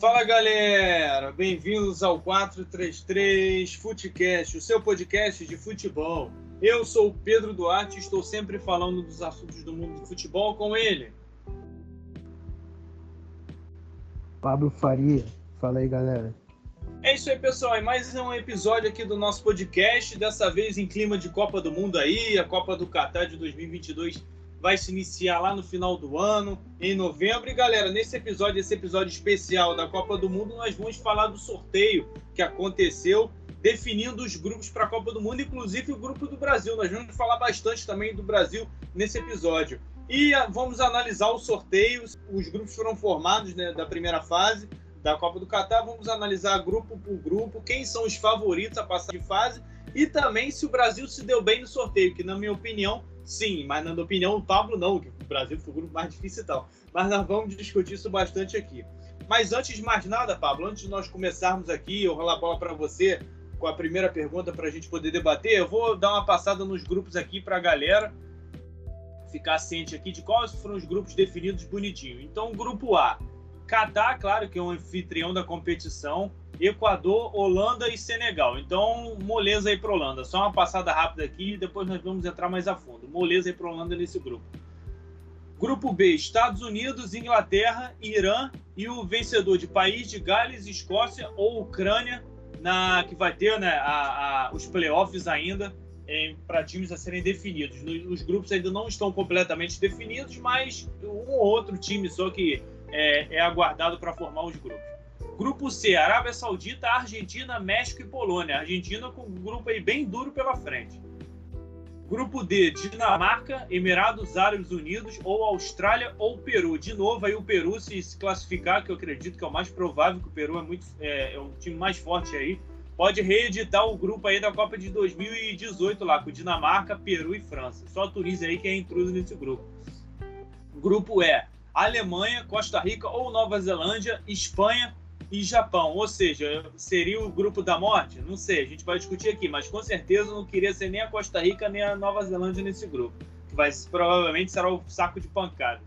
Fala galera, bem-vindos ao 433 Futecast, o seu podcast de futebol. Eu sou o Pedro Duarte e estou sempre falando dos assuntos do mundo do futebol com ele. Pablo Faria, fala aí galera. É isso aí, pessoal. É mais um episódio aqui do nosso podcast. Dessa vez em clima de Copa do Mundo aí, a Copa do Catar de 2022 vai se iniciar lá no final do ano, em novembro. E galera, nesse episódio, esse episódio especial da Copa do Mundo, nós vamos falar do sorteio que aconteceu, definindo os grupos para a Copa do Mundo, inclusive o grupo do Brasil. Nós vamos falar bastante também do Brasil nesse episódio. E ah, vamos analisar os sorteios. Os grupos foram formados né, da primeira fase da Copa do Catar. Vamos analisar grupo por grupo, quem são os favoritos a passar de fase e também se o Brasil se deu bem no sorteio, que na minha opinião Sim, mas na minha opinião, o Pablo não, que o Brasil foi o grupo mais difícil e tal. Mas nós vamos discutir isso bastante aqui. Mas antes de mais nada, Pablo, antes de nós começarmos aqui, eu rolar a bola para você com a primeira pergunta para a gente poder debater, eu vou dar uma passada nos grupos aqui para a galera ficar ciente aqui de quais foram os grupos definidos bonitinho. Então, grupo A, Catar, claro que é um anfitrião da competição, Equador, Holanda e Senegal. Então, moleza aí para Holanda. Só uma passada rápida aqui e depois nós vamos entrar mais a fundo. Moleza aí para Holanda nesse grupo. Grupo B, Estados Unidos, Inglaterra, Irã e o vencedor de País de Gales, Escócia ou Ucrânia, na, que vai ter né, a, a, os playoffs ainda para times a serem definidos. Os grupos ainda não estão completamente definidos, mas um ou outro time só que é, é aguardado para formar os grupos. Grupo C, Arábia Saudita, Argentina, México e Polônia. Argentina com um grupo aí bem duro pela frente. Grupo D, Dinamarca, Emirados Árabes Unidos, ou Austrália ou Peru. De novo, aí o Peru se, classificar, que eu acredito que é o mais provável, que o Peru é, muito, é, é um time mais forte aí. Pode reeditar o grupo aí da Copa de 2018 lá, com Dinamarca, Peru e França. Só a Tunísia aí que é intruso nesse grupo. Grupo E, Alemanha, Costa Rica ou Nova Zelândia, Espanha, e Japão. Ou seja, seria o grupo da morte? Não sei, a gente vai discutir aqui, mas com certeza não queria ser nem a Costa Rica nem a Nova Zelândia nesse grupo. Vai, provavelmente será o saco de pancada.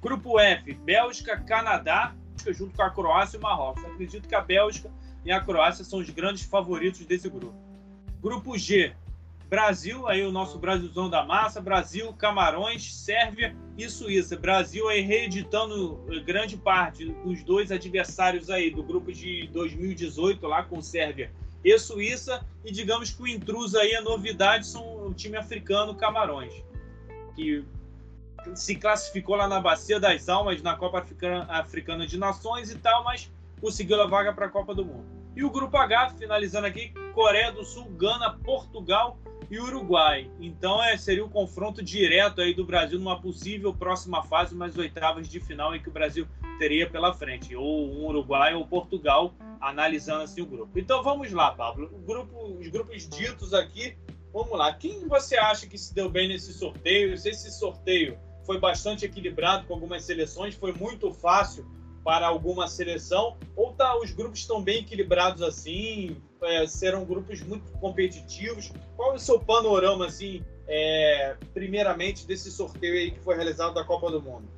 Grupo F, Bélgica, Canadá, junto com a Croácia e o Marrocos. Acredito que a Bélgica e a Croácia são os grandes favoritos desse grupo. Grupo G, Brasil, aí o nosso Brasilzão da massa, Brasil, Camarões, Sérvia e Suíça. Brasil aí reeditando grande parte dos dois adversários aí do grupo de 2018 lá com Sérvia e Suíça. E digamos que o intruso aí, a novidade, são o time africano Camarões, que se classificou lá na Bacia das Almas, na Copa Africana de Nações e tal, mas conseguiu a vaga para a Copa do Mundo. E o grupo H, finalizando aqui, Coreia do Sul, Gana, Portugal e Uruguai. Então é, seria o um confronto direto aí do Brasil numa possível próxima fase, umas oitavas de final em que o Brasil teria pela frente, ou um Uruguai ou Portugal, analisando assim o grupo. Então vamos lá, Pablo. Grupo, os grupos ditos aqui, vamos lá. Quem você acha que se deu bem nesse sorteio? Se esse sorteio foi bastante equilibrado com algumas seleções, foi muito fácil para alguma seleção, ou tá, os grupos estão bem equilibrados assim, é, serão grupos muito competitivos. Qual é o seu panorama, assim, é, primeiramente, desse sorteio aí que foi realizado da Copa do Mundo?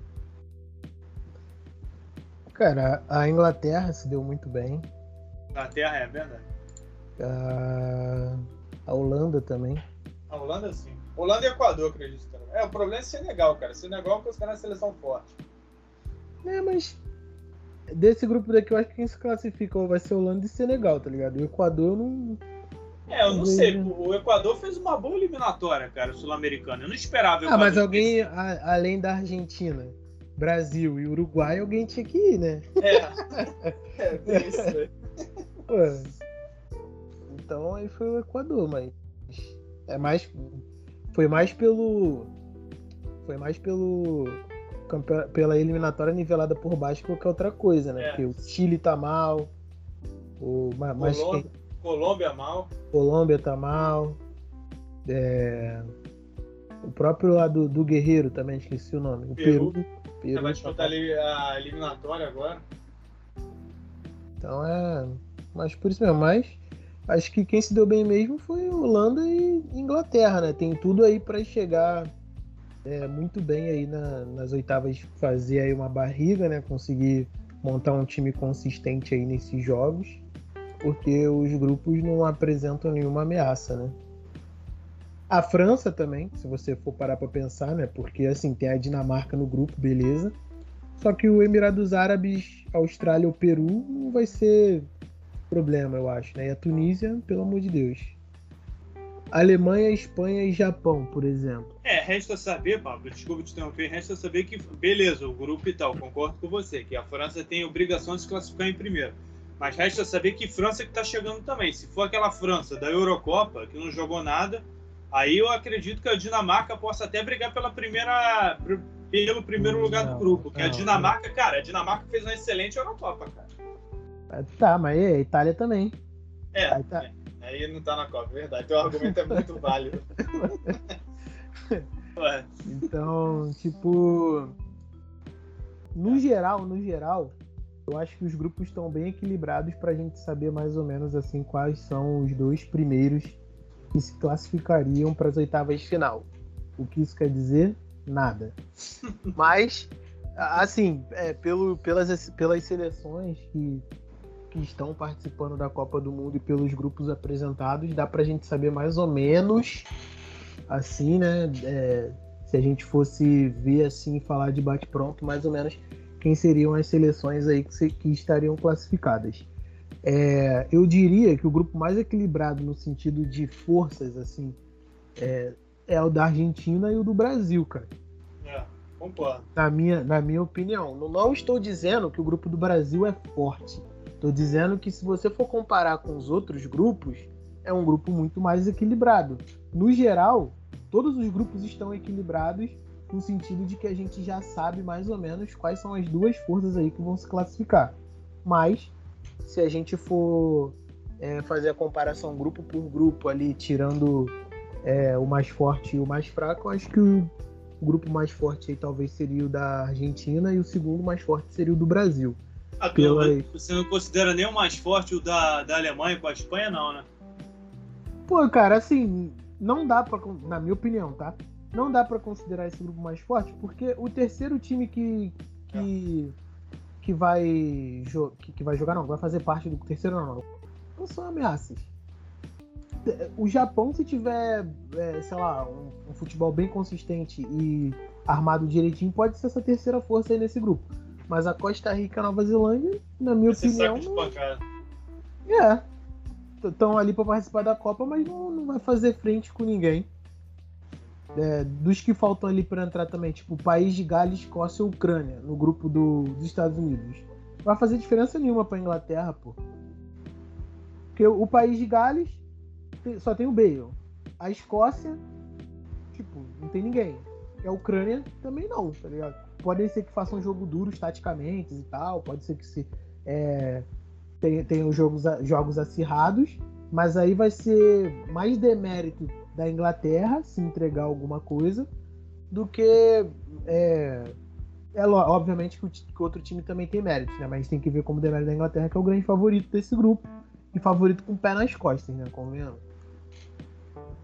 Cara, a Inglaterra se deu muito bem. Inglaterra é verdade. A, a Holanda também. A Holanda sim. Holanda e Equador, acredito. É, o problema é Senegal, cara. Senegal é considerado uma seleção forte. É, mas Desse grupo daqui, eu acho que quem se classifica vai ser Holanda e Senegal, tá ligado? O Equador eu não. É, eu não sei. O Equador fez uma boa eliminatória, cara, sul-americana. Eu não esperava. Ah, mas alguém, a, além da Argentina, Brasil e Uruguai, alguém tinha que ir, né? É. é, tem isso, né? Pô. Então aí foi o Equador, mas. É mais. Foi mais pelo. Foi mais pelo pela eliminatória nivelada por baixo qualquer outra coisa, né? É. Porque o Chile tá mal, o mas Colômbia, quem... Colômbia mal. Colômbia tá mal. É... O próprio lá do, do Guerreiro também, esqueci o nome. O Peru. Peru, Peru vai disputar tá... a eliminatória agora. Então é. Mas por isso mesmo, mas acho que quem se deu bem mesmo foi Holanda e Inglaterra, né? Tem tudo aí para chegar é, muito bem aí na, nas oitavas fazer aí uma barriga, né? Conseguir montar um time consistente aí nesses jogos, porque os grupos não apresentam nenhuma ameaça, né? A França também, se você for parar para pensar, né? Porque assim, tem a Dinamarca no grupo, beleza. Só que o Emirados Árabes, Austrália ou Peru não vai ser problema, eu acho, né? E a Tunísia, pelo amor de Deus. Alemanha, Espanha e Japão, por exemplo. É, resta saber, Pablo, desculpa te interromper, resta saber que, beleza, o grupo e tal, concordo com você, que a França tem a obrigação de se classificar em primeiro. Mas resta saber que França que está chegando também. Se for aquela França da Eurocopa, que não jogou nada, Aí eu acredito que a Dinamarca possa até brigar pela primeira, pelo primeiro não, lugar do grupo. Que não, a Dinamarca, não. cara, a Dinamarca fez uma excelente Eurocopa, cara. É, tá, mas a Itália também. É, aí, tá... é, aí não tá na Copa, é verdade. Teu argumento é muito válido. então, tipo. No geral, no geral, eu acho que os grupos estão bem equilibrados para a gente saber mais ou menos assim quais são os dois primeiros que se classificariam para as oitavas de final. O que isso quer dizer? Nada. Mas, assim, é, pelo, pelas, pelas seleções que, que estão participando da Copa do Mundo e pelos grupos apresentados, dá para a gente saber mais ou menos, assim, né? É, se a gente fosse ver assim, falar de bate-pronto, mais ou menos quem seriam as seleções aí que, se, que estariam classificadas. É, eu diria que o grupo mais equilibrado no sentido de forças, assim, é, é o da Argentina e o do Brasil, cara. É, concordo. Na minha, na minha opinião. Não, não estou dizendo que o grupo do Brasil é forte. Estou dizendo que se você for comparar com os outros grupos, é um grupo muito mais equilibrado. No geral, todos os grupos estão equilibrados no sentido de que a gente já sabe mais ou menos quais são as duas forças aí que vão se classificar. Mas se a gente for é, fazer a comparação grupo por grupo ali, tirando é, o mais forte e o mais fraco, acho que o, grupo mais forte aí talvez seria o da Argentina e o segundo mais forte seria o do Brasil. Ah, Pela... Você não considera nem o mais forte o da, da Alemanha com a Espanha, não, né? Pô, cara, assim, não dá para, na minha opinião, tá? Não dá para considerar esse grupo mais forte, porque o terceiro time que, que, que vai, que, que vai jogar, não, vai fazer parte do terceiro, não, não. Não são ameaças. O Japão, se tiver, é, sei lá, um, um, futebol bem consistente e armado direitinho, pode ser essa terceira força aí nesse grupo. Mas a Costa Rica e a Nova Zelândia, na minha Esse opinião. Não... É. Estão ali para participar da Copa, mas não, não vai fazer frente com ninguém. É, dos que faltam ali para entrar também, tipo País de Gales, Escócia e Ucrânia, no grupo do, dos Estados Unidos. Não vai fazer diferença nenhuma para Inglaterra, pô. Porque o, o País de Gales só tem o Bale. A Escócia, tipo, não tem ninguém. E a Ucrânia também não, tá ligado? Pode ser que façam um jogo duro taticamente e tal, pode ser que se é, tenham jogos, jogos acirrados, mas aí vai ser mais demérito da Inglaterra se entregar alguma coisa do que é, é obviamente que o, que outro time também tem mérito, né? Mas tem que ver como o demérito da Inglaterra que é o grande favorito desse grupo e favorito com o pé nas costas, né? Convenhamos.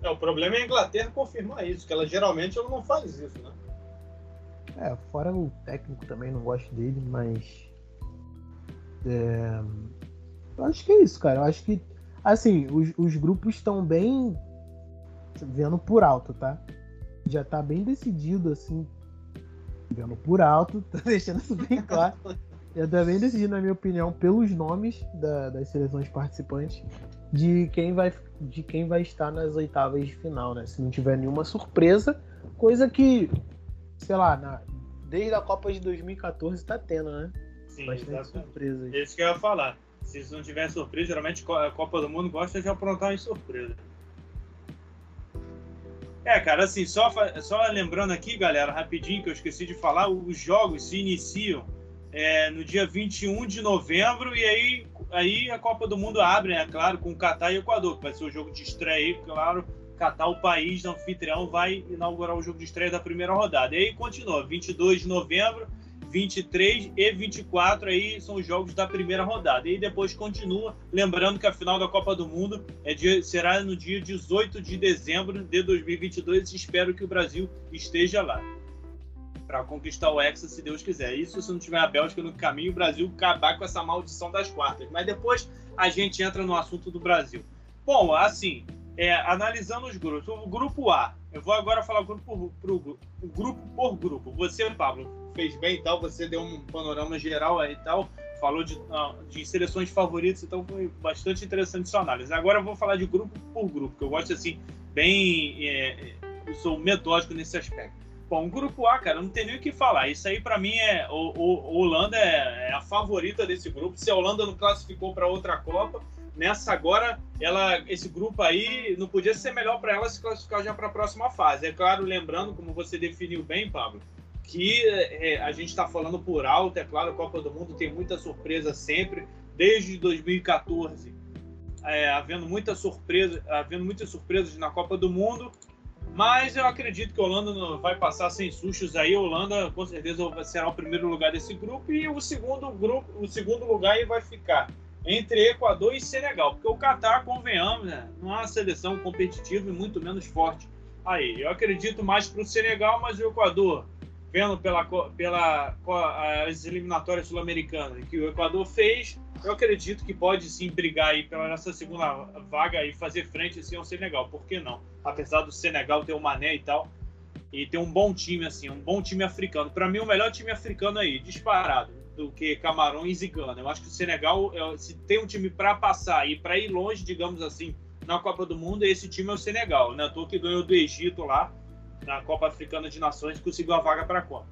É, o problema é a Inglaterra confirmar isso, que ela geralmente ela não faz isso, né? É, fora o técnico também não gosto dele, mas é, eu acho que é isso, cara. Eu acho que assim, os, os grupos estão bem vendo por alto, tá? Já tá bem decidido, assim, vendo por alto, tô deixando isso bem claro. Já tá bem decidido, na minha opinião, pelos nomes da, das seleções participantes, de quem, vai, de quem vai estar nas oitavas de final, né? Se não tiver nenhuma surpresa, coisa que, sei lá, na, desde a Copa de 2014 tá tendo, né? Sim, Bastante surpresas. Isso que eu ia falar. Se não tiver surpresa, geralmente a Copa do Mundo gosta de aprontar uma surpresa. É, cara, assim, só, só lembrando aqui, galera, rapidinho, que eu esqueci de falar, os jogos se iniciam é, no dia 21 de novembro e aí, aí a Copa do Mundo abre, né, claro, com Catar e Equador, que vai ser o jogo de estreia aí, claro, Catar, o país anfitrião, vai inaugurar o jogo de estreia da primeira rodada. E aí continua, 22 de novembro 23 e 24 aí são os jogos da primeira rodada. E depois continua, lembrando que a final da Copa do Mundo é dia, será no dia 18 de dezembro de 2022. Espero que o Brasil esteja lá. para conquistar o Hexa, se Deus quiser. Isso se não tiver a Bélgica no caminho, o Brasil acabar com essa maldição das quartas. Mas depois a gente entra no assunto do Brasil. Bom, assim, é, analisando os grupos. O grupo A, eu vou agora falar o grupo por, o grupo por grupo. Você, Pablo, fez bem e tal, você deu um panorama geral aí e tal, falou de, ah, de seleções favoritas, então foi bastante interessante sua análise. Agora eu vou falar de grupo por grupo, que eu gosto assim, bem. É, eu sou metódico nesse aspecto. Bom, o grupo A, cara, não tem nem o que falar. Isso aí, para mim, é. O, o, Holanda é, é, a favorita desse grupo. Se a Holanda não classificou para outra Copa, nessa agora, ela, esse grupo aí não podia ser melhor para ela se classificar já para a próxima fase. É claro, lembrando, como você definiu bem, Pablo, que é, a gente está falando por alto. É claro, a Copa do Mundo tem muita surpresa sempre, desde 2014. É, havendo muita surpresa, havendo muitas surpresas na Copa do Mundo mas eu acredito que a Holanda vai passar sem sustos aí. A Holanda com certeza será o primeiro lugar desse grupo e o segundo grupo, o segundo lugar aí vai ficar entre Equador e Senegal, porque o Catar, convenhamos, né, não é uma seleção competitiva e muito menos forte. Aí, eu acredito mais para o Senegal, mas o Equador, vendo pela, pela as eliminatórias sul-americanas que o Equador fez, eu acredito que pode sim brigar aí pela nossa segunda vaga e fazer frente assim ao Senegal. Por que não? Apesar do Senegal ter o Mané e tal, e ter um bom time assim, um bom time africano. Para mim, o melhor time africano aí, disparado, do que Camarões e Gana. Eu acho que o Senegal, é, se tem um time para passar e para ir longe, digamos assim, na Copa do Mundo, esse time é o Senegal. Né? Tô que ganhou do Egito lá na Copa Africana de Nações conseguiu a vaga para a Copa.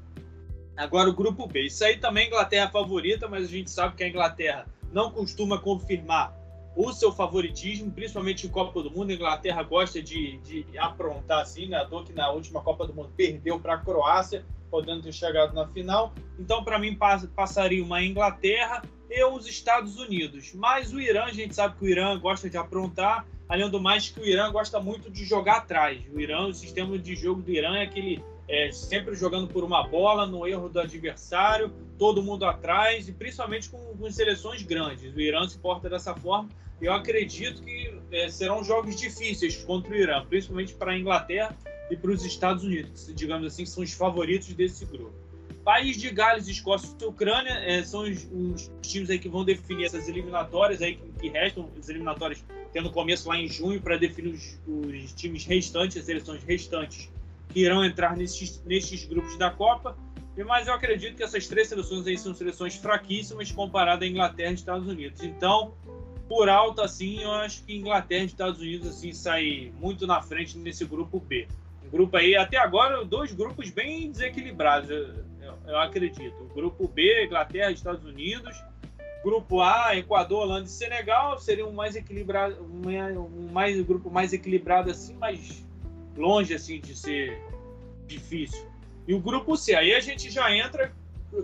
Agora o grupo B. Isso aí também é Inglaterra favorita, mas a gente sabe que a Inglaterra não costuma confirmar o seu favoritismo, principalmente em Copa do Mundo. A Inglaterra gosta de, de aprontar assim, né? A que na última Copa do Mundo perdeu para a Croácia, podendo ter chegado na final. Então, para mim, passaria uma Inglaterra e os Estados Unidos. Mas o Irã, a gente sabe que o Irã gosta de aprontar, além do mais que o Irã gosta muito de jogar atrás. O Irã, o sistema de jogo do Irã é aquele é, sempre jogando por uma bola, no erro do adversário, todo mundo atrás, e principalmente com, com seleções grandes. O Irã se porta dessa forma. Eu acredito que é, serão jogos difíceis contra o Irã, principalmente para a Inglaterra e para os Estados Unidos, que, digamos assim, são os favoritos desse grupo. País de Gales, Escócia e Ucrânia é, são os, os, times aí que vão definir essas eliminatórias aí que, que restam, as eliminatórias tendo começo lá em junho para definir os, os times restantes, as seleções restantes que irão entrar nesses, nesses grupos da Copa. Mas eu acredito que essas três seleções aí são seleções fraquíssimas comparadas à Inglaterra e Estados Unidos. Então, por alto, assim, eu acho que Inglaterra e Estados Unidos assim saem muito na frente nesse grupo B. Um grupo aí, até agora, dois grupos bem desequilibrados, eu, eu, eu acredito. O grupo B, Inglaterra e Estados Unidos. Grupo A, Equador, Holanda e Senegal seria um mais equilibrado, um, mais, um grupo mais equilibrado assim, mas longe assim de ser difícil. E o grupo C, aí a gente já entra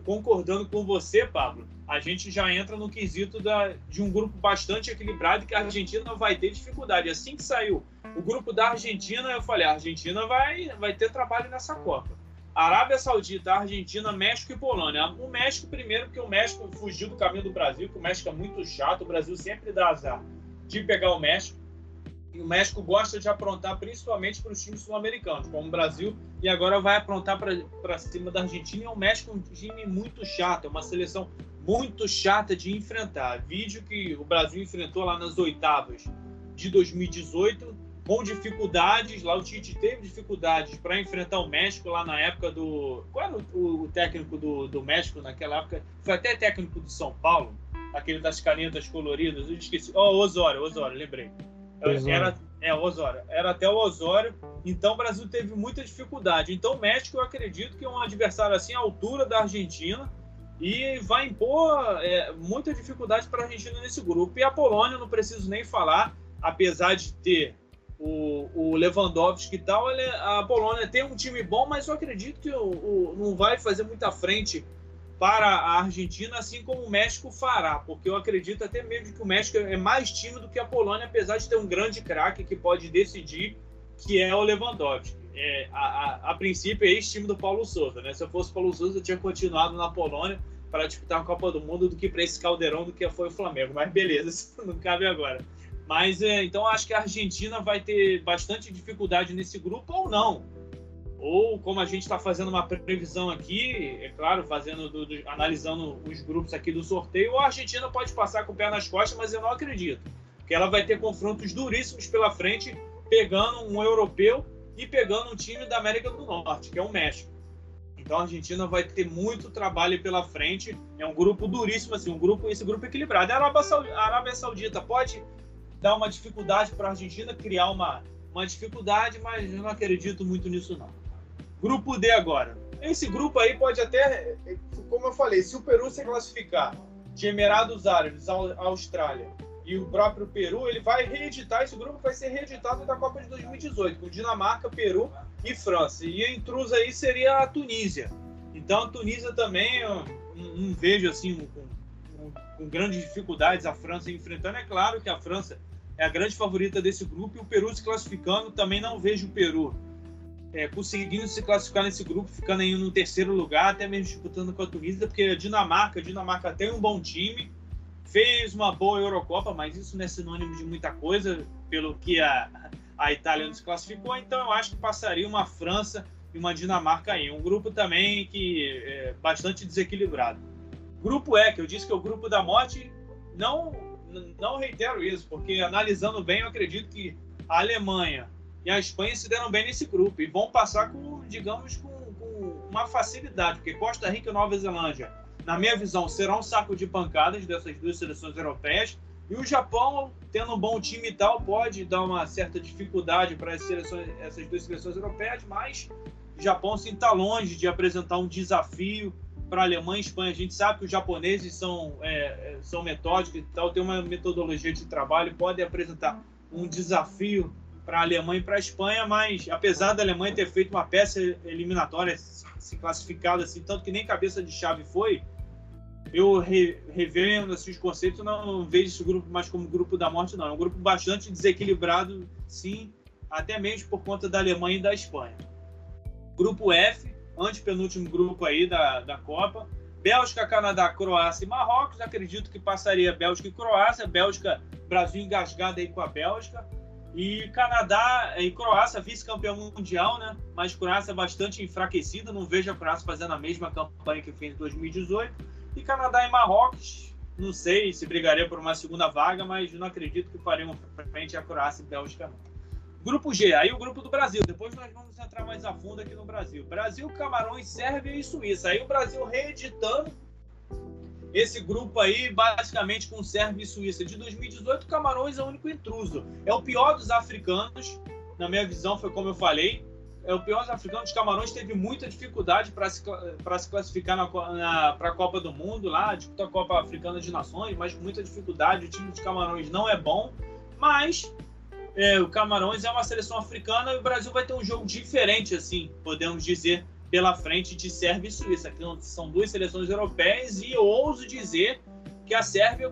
concordando com você, Pablo. A gente já entra no quesito da, de um grupo bastante equilibrado que a Argentina vai ter dificuldade. Assim que saiu o grupo da Argentina, eu falei: a Argentina vai, vai ter trabalho nessa Copa. Arábia Saudita, Argentina, México e Polônia. O México primeiro, porque o México fugiu do caminho do Brasil, que o México é muito chato, o Brasil sempre dá azar de pegar o México. E o México gosta de aprontar principalmente para os times sul-americanos, como o Brasil, e agora vai aprontar para cima da Argentina. E o México é um time muito chato, é uma seleção muito chata de enfrentar. Vídeo que o Brasil enfrentou lá nas oitavas de 2018, com dificuldades. Lá o Tite teve dificuldades para enfrentar o México lá na época do. Qual era o, o técnico do, do México naquela época? Foi até técnico do São Paulo, aquele das canetas coloridas. Eu esqueci. Ó, oh, Osório, Osório, lembrei. Era, é, Osório. Era até o Osório. Então o Brasil teve muita dificuldade. Então o México, eu acredito que é um adversário assim à altura da Argentina e vai impor é, muita dificuldade para a Argentina nesse grupo. E a Polônia, não preciso nem falar, apesar de ter o, o Lewandowski e tal, ele, a Polônia tem um time bom, mas eu acredito que o, o, não vai fazer muita frente para a Argentina, assim como o México fará, porque eu acredito até mesmo que o México é mais time do que a Polônia, apesar de ter um grande craque que pode decidir, que é o Lewandowski. É, a, a, a, princípio é esse time do Paulo Souza, né? Se eu fosse Paulo Souza, eu tinha continuado na Polônia para disputar a Copa do Mundo do que para esse caldeirão do que foi o Flamengo. Mas beleza, isso não cabe agora. Mas é, então acho que a Argentina vai ter bastante dificuldade nesse grupo ou não ou como a gente está fazendo uma previsão aqui, é claro, fazendo do, do, analisando os grupos aqui do sorteio, a Argentina pode passar com o pé nas costas, mas eu não acredito, porque ela vai ter confrontos duríssimos pela frente, pegando um europeu e pegando um time da América do Norte, que é o México. Então a Argentina vai ter muito trabalho pela frente. É um grupo duríssimo, assim, um grupo, esse grupo equilibrado. A Arábia Saudita, a Arábia Saudita pode dar uma dificuldade para a Argentina, criar uma, uma dificuldade, mas eu não acredito muito nisso, não. Grupo D agora. Esse grupo aí pode até, como eu falei, se o Peru se classificar de Emirados Árabes, Austrália e o próprio Peru, ele vai reeditar, esse grupo vai ser reeditado da Copa de 2018, com Dinamarca, Peru e França. E a intrusa aí seria a Tunísia. Então a Tunísia também, não vejo assim com grandes dificuldades a França enfrentando. É claro que a França é a grande favorita desse grupo e o Peru se classificando, também não vejo o Peru é, conseguindo se classificar nesse grupo, ficando aí no terceiro lugar, até mesmo disputando com a Tunísia, porque a Dinamarca, a Dinamarca tem um bom time, fez uma boa Eurocopa, mas isso não é sinônimo de muita coisa, pelo que a, a Itália não se classificou, então eu acho que passaria uma França e uma Dinamarca aí. Um grupo também que é bastante desequilibrado. Grupo E, que eu disse que é o grupo da morte, não, não reitero isso, porque analisando bem, eu acredito que a Alemanha e a Espanha se deram bem nesse grupo e vão passar com, digamos, com, com uma facilidade, porque Costa Rica e Nova Zelândia na minha visão, será um saco de pancadas dessas duas seleções europeias. E o Japão, tendo um bom time e tal, pode dar uma certa dificuldade para essas duas seleções europeias, mas o Japão sim está longe de apresentar um desafio para a Alemanha e Espanha. A gente sabe que os japoneses são, é, são metódicos e tal, tem uma metodologia de trabalho, podem apresentar um desafio para a Alemanha e para a Espanha, mas apesar da Alemanha ter feito uma peça eliminatória, se classificado assim, tanto que nem cabeça de chave foi, eu re, revendo assim, os conceitos, não, não, vejo esse grupo mais como grupo da morte, não. É um grupo bastante desequilibrado, sim, até mesmo por conta da Alemanha e da Espanha. Grupo F, antepenúltimo grupo aí da, da Copa. Bélgica, Canadá, Croácia e Marrocos. Acredito que passaria Bélgica e Croácia. Bélgica, Brasil engasgado aí com a Bélgica. E Canadá e Croácia, vice-campeão mundial, né? Mas Croácia bastante enfraquecida. Não vejo a Croácia fazendo a mesma campanha que fez em 2018 e Canadá e Marrocos, não sei se brigaria por uma segunda vaga, mas não acredito que fariam frente a Croácia e Bélgica. Grupo G, aí o grupo do Brasil. Depois nós vamos entrar mais a fundo aqui no Brasil. Brasil, Camarões, Sérvia e Suíça. Aí o Brasil reeditando esse grupo aí, basicamente com Sérvia e Suíça. De 2018, Camarões é o único intruso. É o pior dos africanos, na minha visão, foi como eu falei é, o pior dos Camarões teve muita dificuldade para se, se classificar para a Copa do Mundo, lá, disputa a Copa Africana de Nações, mas com muita dificuldade. O time dos Camarões não é bom, mas é, o Camarões é uma seleção africana e o Brasil vai ter um jogo diferente, assim, podemos dizer, pela frente de Sérvia e Suíça, que são duas seleções europeias, e eu ouso dizer que a Sérvia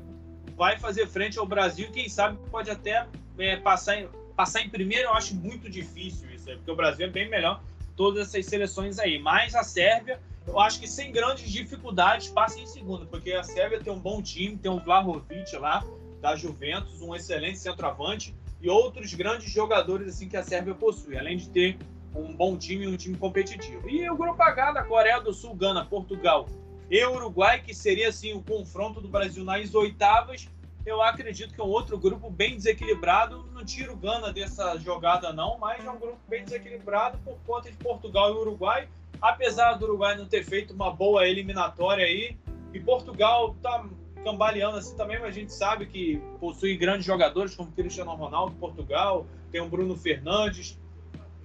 vai fazer frente ao Brasil quem sabe pode até é, passar, em, passar em primeiro, eu acho muito difícil isso porque o Brasil é bem melhor todas essas seleções aí. Mas a Sérvia, eu acho que sem grandes dificuldades passa em segundo, porque a Sérvia tem um bom time, tem o Vlahovic lá, da Juventus, um excelente centroavante, e outros grandes jogadores assim que a Sérvia possui, além de ter um bom time um time competitivo. E o grupo H da Coreia do Sul, Gana, Portugal e Uruguai, que seria assim o confronto do Brasil nas oitavas, eu acredito que é um outro grupo bem desequilibrado. Não tiro Gana dessa jogada, não, mas é um grupo bem desequilibrado por conta de Portugal e Uruguai. Apesar do Uruguai não ter feito uma boa eliminatória aí, e Portugal tá cambaleando assim também, mas a gente sabe que possui grandes jogadores como Cristiano Ronaldo, Portugal, tem o Bruno Fernandes.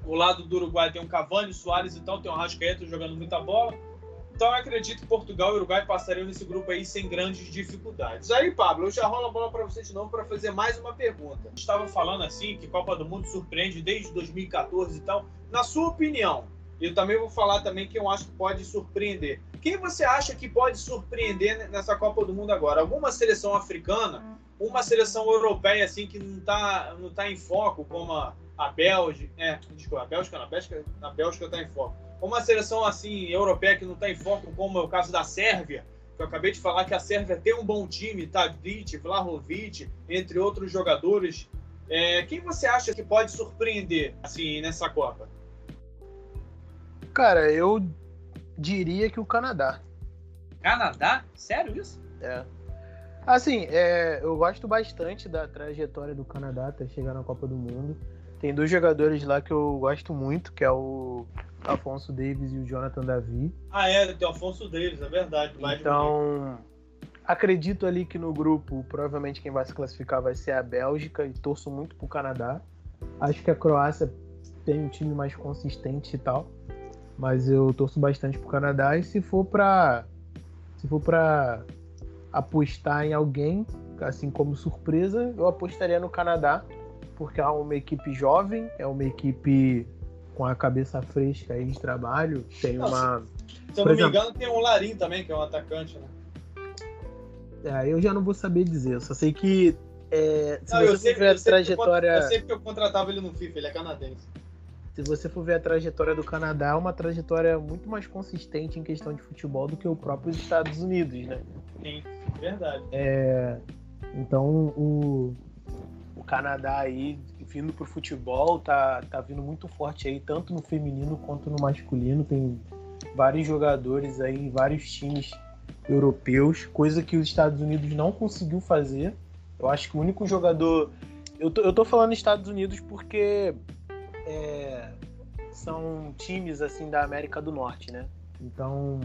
O lado do Uruguai tem o Cavani, Soares e tal, tem o Rascaeta jogando muita bola. Então eu acredito que Portugal e Uruguai passariam nesse grupo aí sem grandes dificuldades. Aí, Pablo, eu já rolo a bola para você de novo para fazer mais uma pergunta. Estava falando assim que Copa do Mundo surpreende desde 2014 e tal. Na sua opinião, eu também vou falar também que eu acho que pode surpreender. Quem você acha que pode surpreender nessa Copa do Mundo agora? Alguma seleção africana? Uma seleção europeia assim que não está não tá em foco, como a, a Bélgica, é, desculpa, a Bélgica, na Bélgica, a Bélgica está em foco uma seleção assim europeia que não está em foco, como é o caso da Sérvia, que eu acabei de falar que a Sérvia tem um bom time, Tadic, Vlahovic, entre outros jogadores. É, quem você acha que pode surpreender assim nessa Copa? Cara, eu diria que o Canadá. Canadá? Sério isso? É. Assim, é, eu gosto bastante da trajetória do Canadá até chegar na Copa do Mundo. Tem dois jogadores lá que eu gosto muito, que é o Afonso Davis e o Jonathan Davi. Ah, é, tem o Afonso Davis, é verdade. Então, acredito ali que no grupo, provavelmente quem vai se classificar vai ser a Bélgica e torço muito pro Canadá. Acho que a Croácia tem um time mais consistente e tal, mas eu torço bastante pro Canadá e se for para se for para apostar em alguém, assim como surpresa, eu apostaria no Canadá, porque é uma equipe jovem, é uma equipe com a cabeça fresca aí de trabalho, tem uma Se eu não me engano, tem um Larim também, que é um atacante, né? É, eu já não vou saber dizer, eu só sei que é, se Não, eu você sei, for ver a eu sei que eu trajetória, eu sei que eu contratava ele no FIFA, ele é canadense. se você for ver a trajetória do Canadá, é uma trajetória muito mais consistente em questão de futebol do que o próprio Estados Unidos, né? Sim, verdade. Então o, o Canadá aí vindo pro futebol tá, tá vindo muito forte aí, tanto no feminino quanto no masculino. Tem vários jogadores aí em vários times europeus, coisa que os Estados Unidos não conseguiu fazer. Eu acho que o único jogador. Eu tô, eu tô falando Estados Unidos porque é, são times assim da América do Norte, né? Então,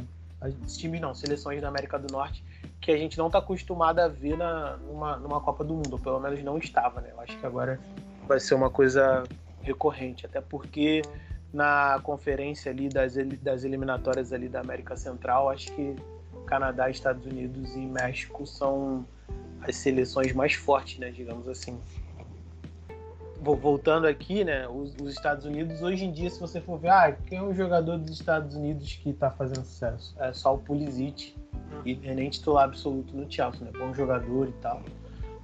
times não, seleções da América do Norte que a gente não está acostumado a ver na, numa, numa Copa do Mundo, pelo menos não estava, né? Eu acho que agora vai ser uma coisa recorrente, até porque na conferência ali das, das eliminatórias ali da América Central, acho que Canadá, Estados Unidos e México são as seleções mais fortes, né? Digamos assim. Vo- Voltando aqui, né? Os, os Estados Unidos, hoje em dia, se você for ver, ah, quem é o jogador dos Estados Unidos que está fazendo sucesso? É só o Pulisic, e é nem titular absoluto no Chelsea, né? Bom jogador e tal,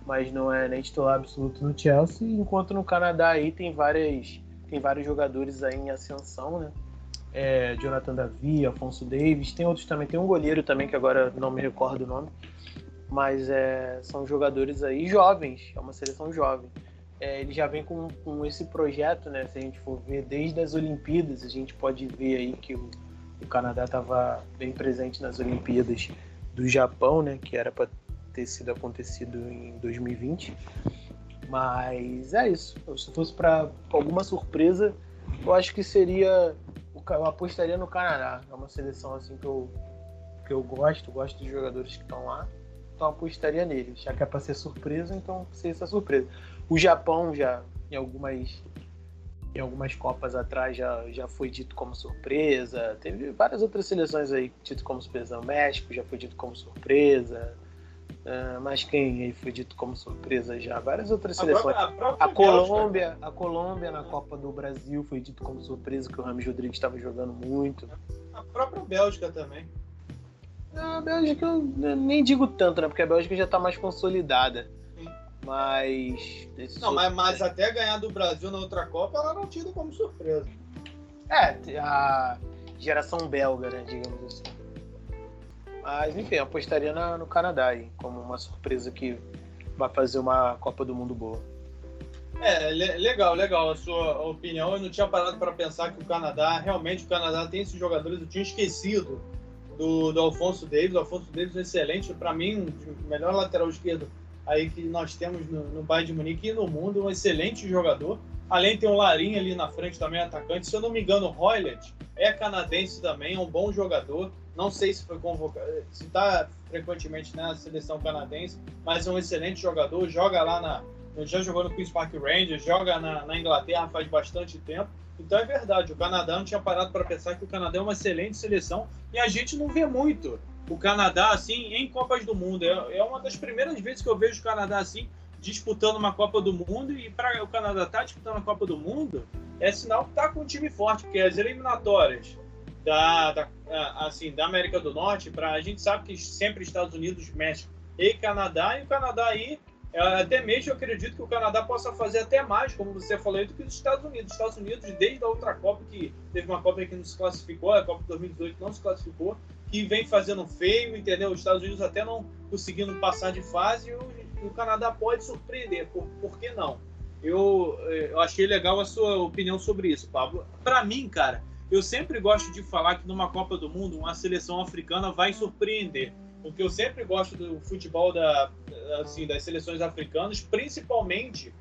mas não é nem titular absoluto no Chelsea, enquanto no Canadá aí tem várias tem vários jogadores aí em ascensão, né? É, Jonathan Davi, Afonso Davis, tem outros também, tem um goleiro também que agora não me recordo o nome, mas é, são jogadores aí jovens, é uma seleção jovem. É, ele já vem com, com esse projeto, né? Se a gente for ver desde as Olimpíadas, a gente pode ver aí que o, o Canadá estava bem presente nas Olimpíadas do Japão, né? Que era para ter sido acontecido em 2020. Mas é isso. Se fosse para alguma surpresa, eu acho que seria. Eu apostaria no Canadá. É uma seleção assim que eu, que eu gosto, gosto dos jogadores que estão lá. Então apostaria neles. Já que é para ser surpresa, então seria essa surpresa. O Japão já, em algumas em algumas Copas atrás já, já foi dito como surpresa. Teve várias outras seleções aí dito como surpresa. O México já foi dito como surpresa. Ah, mas quem aí foi dito como surpresa já? Várias outras A seleções. a própria A Colômbia, a Colômbia na Copa do Brasil foi dito como surpresa que o Rames Rodrigues estava jogando muito. Bélgica, a própria Bélgica também. A Bélgica eu nem digo tanto, né? Porque a Bélgica já está mais consolidada. Mas. Não, mas, mas até ganhar do Brasil na outra Copa, ela não tida como surpresa. É, a geração belga, né, digamos assim. Mas, enfim, apostaria na- no Canadá aí, como uma surpresa que vai fazer uma Copa do Mundo boa. É, le- legal, legal a sua opinião. Eu não tinha parado para pensar que o Canadá, realmente o Canadá tem esses jogadores, eu tinha esquecido do, do Alfonso Davis. O Alfonso Davis é excelente, para mim, o melhor lateral esquerdo aí que nós temos no, no Bayern de Munique e no mundo, um excelente jogador. Além tem um Larinho ali na frente também, atacante. Se eu não me engano, o Roylet é canadense também, é um bom jogador. Não sei se foi convocado, se está frequentemente na seleção canadense, mas é um excelente jogador. Joga lá na, já jogou no Queen's Park Rangers, joga na, na Inglaterra faz bastante tempo. Então é verdade, o Canadá não tinha parado para pensar que o Canadá é uma excelente seleção e a gente não vê muito o Canadá assim em Copas do Mundo. É, é uma das primeiras vezes que eu vejo o Canadá assim disputando uma Copa do Mundo e para o Canadá estar tá disputando a Copa do Mundo é sinal que está com um time forte, porque as eliminatórias da, da, assim, da América do Norte, pra, a gente sabe que sempre Estados Unidos, México e Canadá, e o Canadá aí é, até mesmo eu acredito que o Canadá possa fazer até mais, como você falou, do que os Estados Unidos. Os Estados Unidos, desde a outra Copa, que teve uma Copa que não se classificou, a Copa de 2018 não se classificou, que vem fazendo feio, entendeu? Os Estados Unidos até não conseguindo passar de fase, e o, o Canadá pode surpreender, por, por que não? Eu, eu achei legal a sua opinião sobre isso, Pablo. Para mim, cara, eu sempre gosto de falar que numa Copa do Mundo uma seleção africana vai surpreender. Porque eu sempre gosto do futebol da, assim, das seleções africanas, principalmente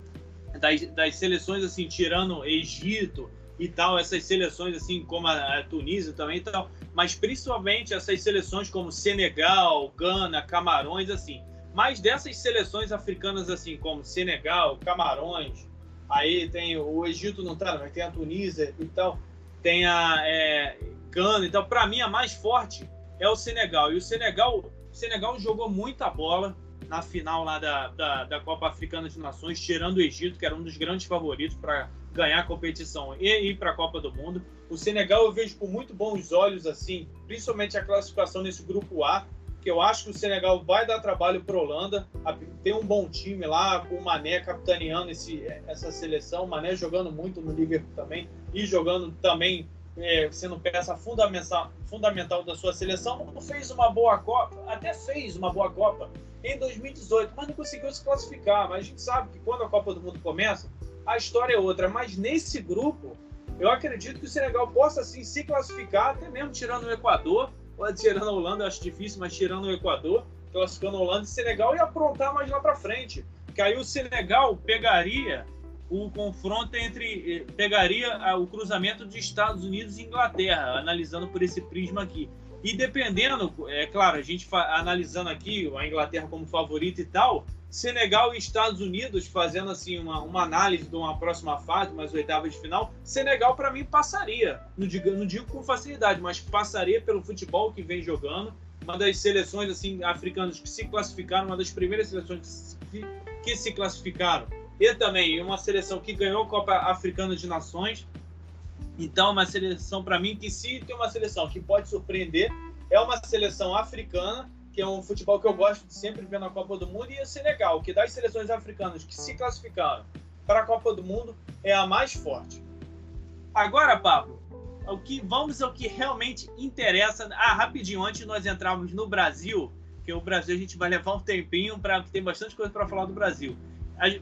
das, das seleções assim, tirando Egito e tal, essas seleções assim como a, a Tunísia também e tal, mas principalmente essas seleções como Senegal, Gana, Camarões, assim. Mas dessas seleções africanas assim como Senegal, Camarões, aí tem o Egito não tá, mas tem a Tunísia e tal tem a é, Gana. Então, para mim, a mais forte é o Senegal. E o Senegal, o Senegal jogou muita bola na final lá da, da, da, Copa Africana de Nações, tirando o Egito, que era um dos grandes favoritos para ganhar a competição e ir para a Copa do Mundo. O Senegal eu vejo com muito bons olhos, assim, principalmente a classificação nesse grupo A, que eu acho que o Senegal vai dar trabalho para a Holanda. Tem um bom time lá, com o Mané capitaneando esse, essa seleção. O Mané jogando muito no Liverpool também e jogando também, é, sendo peça fundamental, fundamental da sua seleção. Não fez uma boa Copa, até fez uma boa Copa em 2018, mas não conseguiu se classificar. Mas a gente sabe que quando a Copa do Mundo começa, a história é outra. Mas nesse grupo, eu acredito que o Senegal possa sim se classificar, até mesmo tirando o Equador Pode tirando a Holanda, eu acho difícil, mas tirando o Equador, classificando a Holanda e Senegal e aprontar mais lá para frente. Que aí o Senegal pegaria o confronto entre. Eh, pegaria o cruzamento de Estados Unidos e Inglaterra, analisando por esse prisma aqui. E dependendo, é claro, a gente analisando aqui a Inglaterra como favorita e tal, Senegal e Estados Unidos fazendo assim uma, uma análise de uma próxima fase, umas oitavas de final, Senegal para mim passaria. Não digo, não digo com facilidade, mas passaria pelo futebol que vem jogando. Uma das seleções assim africanas que se classificaram, uma das primeiras seleções que, que se classificaram. E também uma seleção que ganhou a Copa Africana de Nações. Então, uma seleção para mim que se tem uma seleção que pode surpreender, é uma seleção africana que é um futebol que eu gosto de sempre ver na Copa do Mundo, e ia ser legal, que das seleções africanas que se classificaram para a Copa do Mundo é a mais forte. Agora, Pablo, o que, vamos ao que realmente interessa. Ah, rapidinho, antes nós entrarmos no Brasil, que o Brasil a gente vai levar um tempinho, para que tem bastante coisa para falar do Brasil.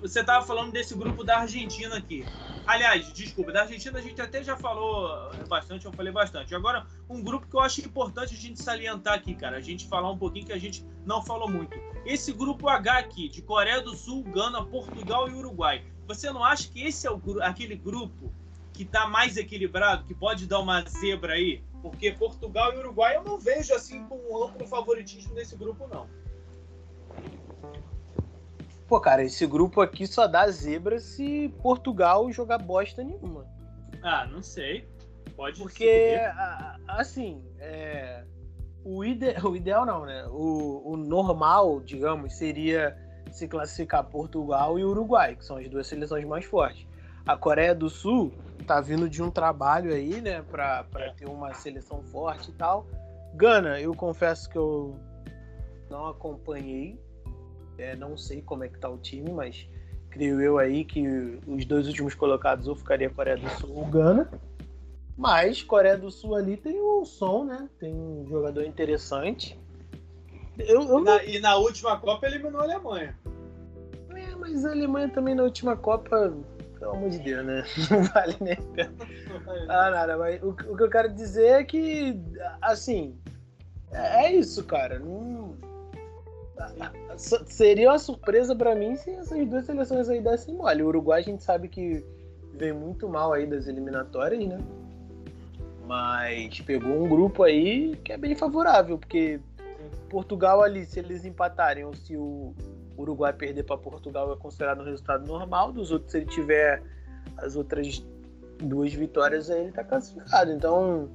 Você estava falando desse grupo da Argentina aqui. Aliás, desculpa, da Argentina a gente até já falou bastante, eu falei bastante. Agora, um grupo que eu acho importante a gente salientar aqui, cara, a gente falar um pouquinho que a gente não falou muito. Esse grupo H aqui, de Coreia do Sul, Gana, Portugal e Uruguai. Você não acha que esse é o, aquele grupo que está mais equilibrado, que pode dar uma zebra aí? Porque Portugal e Uruguai eu não vejo assim com um amplo favoritismo nesse grupo, não. Pô, cara, esse grupo aqui só dá zebra se Portugal jogar bosta nenhuma. Ah, não sei. Pode Porque, ser. assim, é, o, ide... o ideal não, né? O, o normal, digamos, seria se classificar Portugal e Uruguai, que são as duas seleções mais fortes. A Coreia do Sul tá vindo de um trabalho aí, né, pra, pra é. ter uma seleção forte e tal. Gana, eu confesso que eu não acompanhei, é, não sei como é que tá o time, mas creio eu aí que os dois últimos colocados ou ficaria Coreia do Sul ou Gana. Mas Coreia do Sul ali tem um som, né? Tem um jogador interessante. Eu, eu e, na, e, na, última Copa eliminou a Alemanha. É, mas a Alemanha também na última Copa, pelo amor de Deus, né? Não vale nem Ah, nada, mas o, o, que eu quero dizer é que, assim, é, é isso, cara. Não Seria uma surpresa para mim se essas duas seleções aí dessem mole. O Uruguai a gente sabe que vem muito mal aí das eliminatórias, né? Mas pegou um grupo aí que é bem favorável, porque Portugal ali, se eles empatarem ou se o Uruguai perder para Portugal é considerado um resultado normal, dos outros se ele tiver as outras duas vitórias aí ele tá classificado. Então,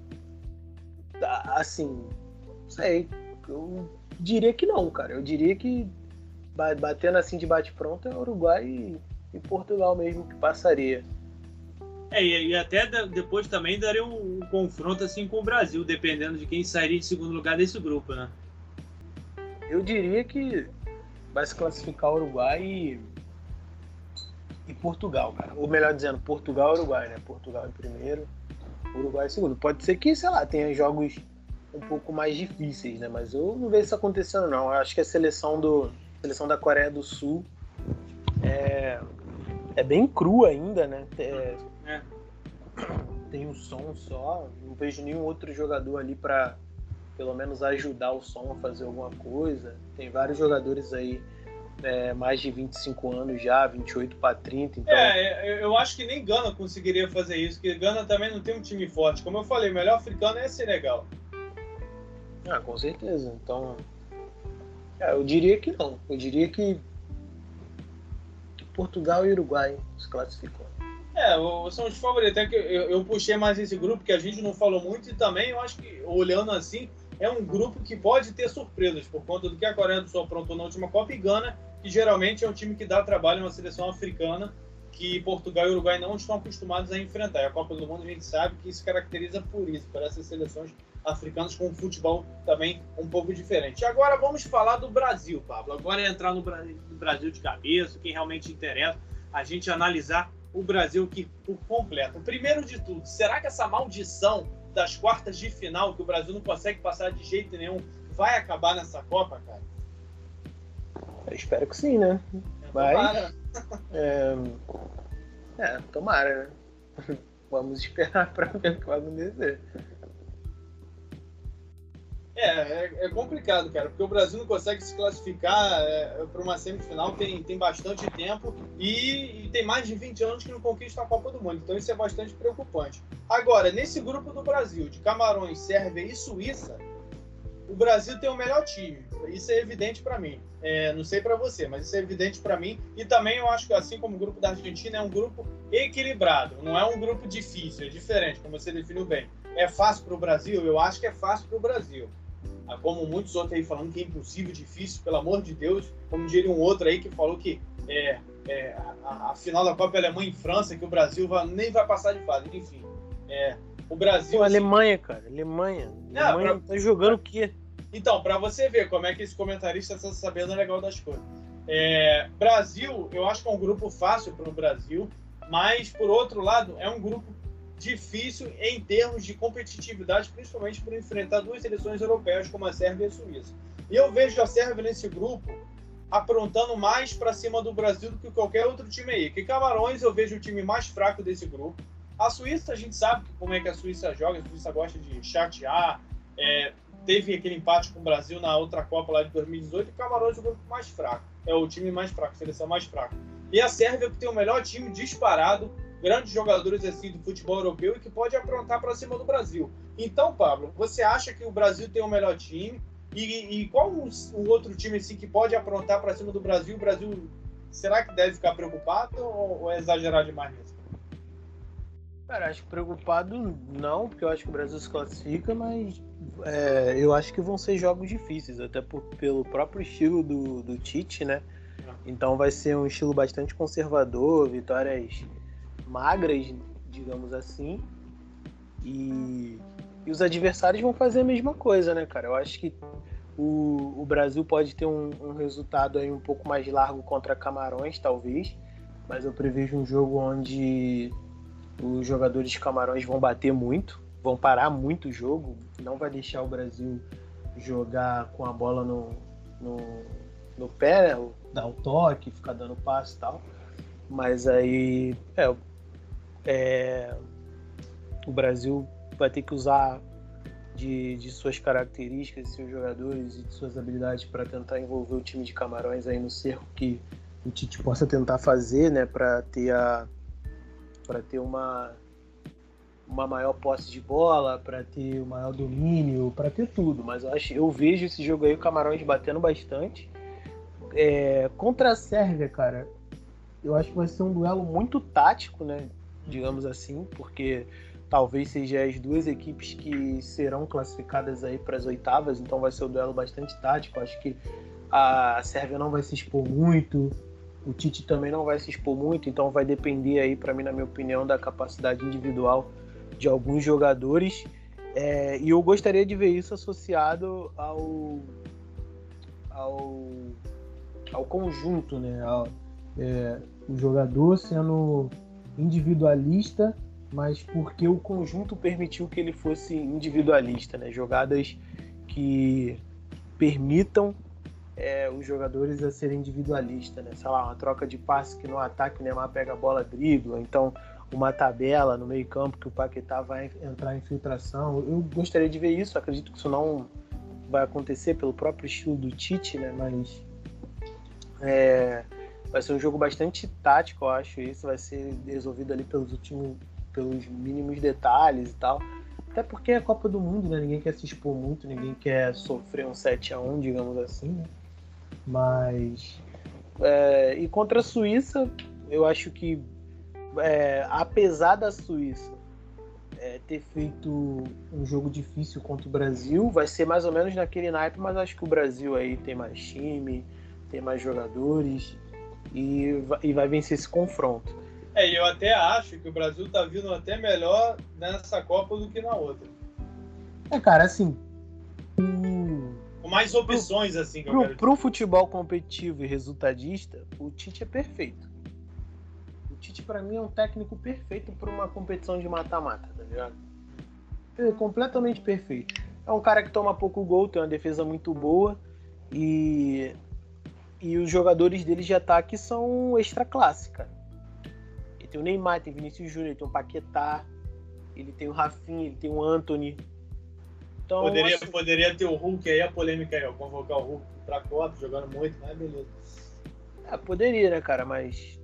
tá, assim, não sei, eu diria que não, cara. Eu diria que batendo assim de bate-pronto é Uruguai e, e, Portugal mesmo que passaria. É, e, e até depois também daria um, um, confronto assim com o Brasil, dependendo de quem sairia de segundo lugar desse grupo, né? Eu diria que vai se classificar Uruguai e, e Portugal, cara. Ou melhor dizendo, Portugal e Uruguai, né? Portugal em primeiro, Uruguai em segundo. Pode ser que, sei lá, tenha jogos um pouco mais difíceis, né? Mas eu não vejo isso acontecendo, não. Eu acho que a seleção do a seleção da Coreia do Sul é, é bem crua ainda, né? É, é. tem o som só. Não vejo nenhum outro jogador ali para pelo menos ajudar o som a fazer alguma coisa. Tem vários jogadores aí é, mais de 25 anos já, 28 para 30. Então... É, eu acho que nem Gana conseguiria fazer isso, porque Gana também não tem um time forte. Como eu falei, o melhor africano é Senegal. Ah, com certeza. Então, é, eu diria que não. Eu diria que Portugal e Uruguai se classificam. É, são os favoritos. Até que eu, puxei mais esse grupo que a gente não falou muito e também eu acho que, olhando assim, é um grupo que pode ter surpresas por conta do que a Coreia do Sul aprontou na última Copa e Gana, que geralmente é um time que dá trabalho na seleção africana que Portugal e Uruguai não estão acostumados a enfrentar. E a Copa do Mundo a gente sabe que isso caracteriza por isso, por essas seleções africanas com um futebol também um pouco diferente. Agora vamos falar do Brasil, Pablo. Agora é entrar no Brasil de cabeça, o que realmente interessa, a gente analisar o Brasil aqui por completo. Primeiro de tudo, será que essa maldição das quartas de final, que o Brasil não consegue passar de jeito nenhum, vai acabar nessa Copa, cara? Eu espero que sim, né? É, Mas. É, é, tomara, né? Vamos esperar para ver o que vai acontecer. É, é, é, complicado, cara, porque o Brasil não consegue se classificar é, para uma semifinal tem, tem bastante tempo e, e, tem mais de 20 anos que não conquista a Copa do Mundo, então isso é bastante preocupante. Agora, nesse grupo do Brasil, de Camarões, Sérvia e Suíça, o Brasil tem o melhor time. Isso é evidente para mim. É, não sei para você, mas isso é evidente para mim. E também eu acho que, assim como o grupo da Argentina, é um grupo equilibrado. Não é um grupo difícil, é diferente, como você definiu bem. É fácil para o Brasil? Eu acho que é fácil para o Brasil. Ah, como muitos outros aí falando que é impossível, difícil, pelo amor de Deus. Como diria um outro aí que falou que é, é, a, a, final da Copa Alemanha em França, que o Brasil vai, nem vai passar de fase. Enfim, é, o Brasil. Pô, assim, Alemanha, cara. Alemanha. Alemanha pra... tá jogando o quê? Então, para você ver como é que esse comentarista está sabendo legal das coisas. É, Brasil, eu acho que é um grupo fácil para o Brasil, mas, por outro lado, é um grupo difícil em termos de competitividade, principalmente por enfrentar duas seleções europeias como a Sérvia e a Suíça. E eu vejo a Sérvia nesse grupo aprontando mais para cima do Brasil do que qualquer outro time aí. Que Camarões eu vejo o time mais fraco desse grupo. A Suíça, a gente sabe como é que a Suíça joga, a Suíça gosta de chatear. É, teve aquele empate com o Brasil na outra Copa lá de 2018 e Camarões é o grupo mais fraco. É o time mais fraco, a seleção mais fraca. E a Sérvia que tem o melhor time disparado, grandes jogadores assim do futebol europeu e que pode aprontar para cima do Brasil. Então, Pablo, você acha que o Brasil tem o melhor time? E, e qual o, o outro time assim que pode aprontar para cima do Brasil? O Brasil será que deve ficar preocupado ou, ou é exagerar demais nisso? Cara, acho que preocupado não, porque eu acho que o Brasil se classifica, mas é, eu acho que vão ser jogos difíceis, até por, pelo próprio estilo do, do Tite, né? Então vai ser um estilo bastante conservador, vitórias magras, digamos assim. E, e os adversários vão fazer a mesma coisa, né, cara? Eu acho que o, o Brasil pode ter um, um resultado aí um pouco mais largo contra Camarões, talvez, mas eu prevejo um jogo onde os jogadores de Camarões vão bater muito, vão parar muito o jogo, não vai deixar o Brasil jogar com a bola no, no, no pé, né? dar o toque, ficar dando passe e tal. Mas aí é, é, o Brasil vai ter que usar de, de suas características, de seus jogadores e de suas habilidades para tentar envolver o time de Camarões aí no cerco que o Tite possa tentar fazer, né, para ter a para ter uma, uma maior posse de bola, para ter o um maior domínio, para ter tudo. Mas eu, acho, eu vejo esse jogo aí, o Camarões batendo bastante. É, contra a Sérvia, cara, eu acho que vai ser um duelo muito tático, né? Digamos assim, porque talvez seja as duas equipes que serão classificadas aí para as oitavas, então vai ser um duelo bastante tático. Acho que a Sérvia não vai se expor muito, o Tite também não vai se expor muito, então vai depender aí, para mim, na minha opinião, da capacidade individual de alguns jogadores. É, e eu gostaria de ver isso associado ao, ao, ao conjunto, né? Ao, é, o jogador sendo individualista, mas porque o conjunto permitiu que ele fosse individualista, né? Jogadas que permitam é, os jogadores a serem individualistas, né? Sei lá, uma troca de passe que no ataque o Neymar pega a bola, dribla, então uma tabela no meio campo que o Paquetá vai entrar em filtração. Eu gostaria de ver isso, acredito que isso não vai acontecer pelo próprio estilo do Tite, né? Mas é, vai ser um jogo bastante tático, eu acho. Isso vai ser resolvido ali pelos últimos, pelos mínimos detalhes e tal. Até porque é Copa do Mundo, né? Ninguém quer se expor muito, ninguém quer sofrer um 7 a 1 digamos assim. Né? Mas. É, e contra a Suíça, eu acho que é, apesar da Suíça é, ter feito um jogo difícil contra o Brasil, vai ser mais ou menos naquele naipe, mas acho que o Brasil aí tem mais time, tem mais jogadores e vai, e vai vencer esse confronto. É, eu até acho que o Brasil tá vindo até melhor nessa Copa do que na outra. É, cara, assim. Com mais opções, pro, assim, que pro, pro futebol competitivo e resultadista, o Tite é perfeito. Tite, para mim, é um técnico perfeito para uma competição de mata-mata, tá ligado? É completamente perfeito. É um cara que toma pouco gol, tem uma defesa muito boa e, e os jogadores dele de ataque são extra classe, cara. Ele tem o Neymar, tem o Vinícius Júnior, tem o Paquetá, ele tem o Rafinha, ele tem o Anthony. Então, poderia, acho... poderia ter o Hulk aí, a polêmica aí, ó, convocar o Hulk pra Copa, jogando muito, mas beleza. É, poderia, né, cara, mas